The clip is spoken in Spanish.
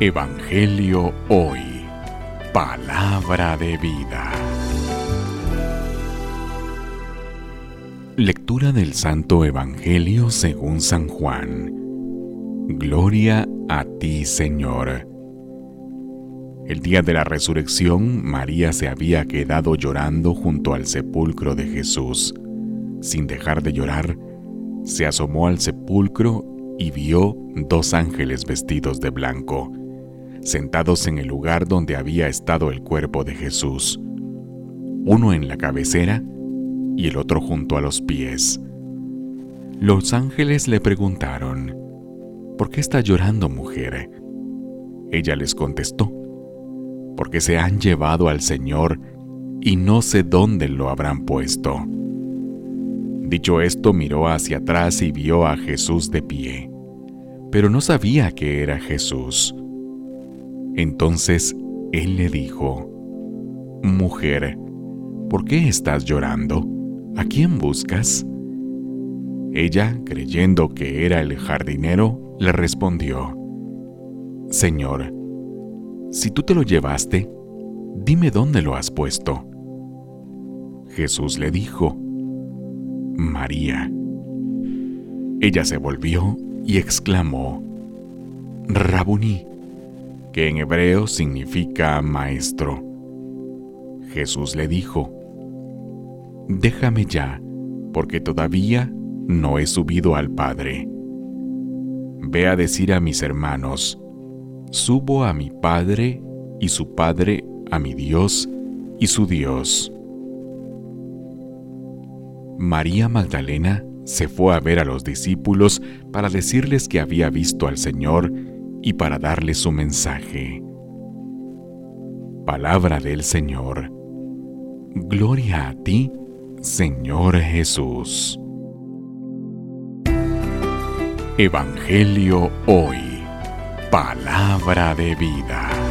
Evangelio Hoy. Palabra de vida. Lectura del Santo Evangelio según San Juan. Gloria a ti, Señor. El día de la resurrección, María se había quedado llorando junto al sepulcro de Jesús. Sin dejar de llorar, se asomó al sepulcro y vio dos ángeles vestidos de blanco sentados en el lugar donde había estado el cuerpo de Jesús, uno en la cabecera y el otro junto a los pies. Los ángeles le preguntaron, ¿Por qué está llorando, mujer? Ella les contestó, porque se han llevado al Señor y no sé dónde lo habrán puesto. Dicho esto, miró hacia atrás y vio a Jesús de pie, pero no sabía que era Jesús. Entonces él le dijo, Mujer, ¿por qué estás llorando? ¿A quién buscas? Ella, creyendo que era el jardinero, le respondió, Señor, si tú te lo llevaste, dime dónde lo has puesto. Jesús le dijo, María. Ella se volvió y exclamó, Rabuní, que en hebreo significa maestro. Jesús le dijo, Déjame ya, porque todavía no he subido al Padre. Ve a decir a mis hermanos, subo a mi Padre y su Padre, a mi Dios y su Dios. María Magdalena se fue a ver a los discípulos para decirles que había visto al Señor y para darle su mensaje. Palabra del Señor. Gloria a ti, Señor Jesús. Evangelio hoy. Palabra de vida.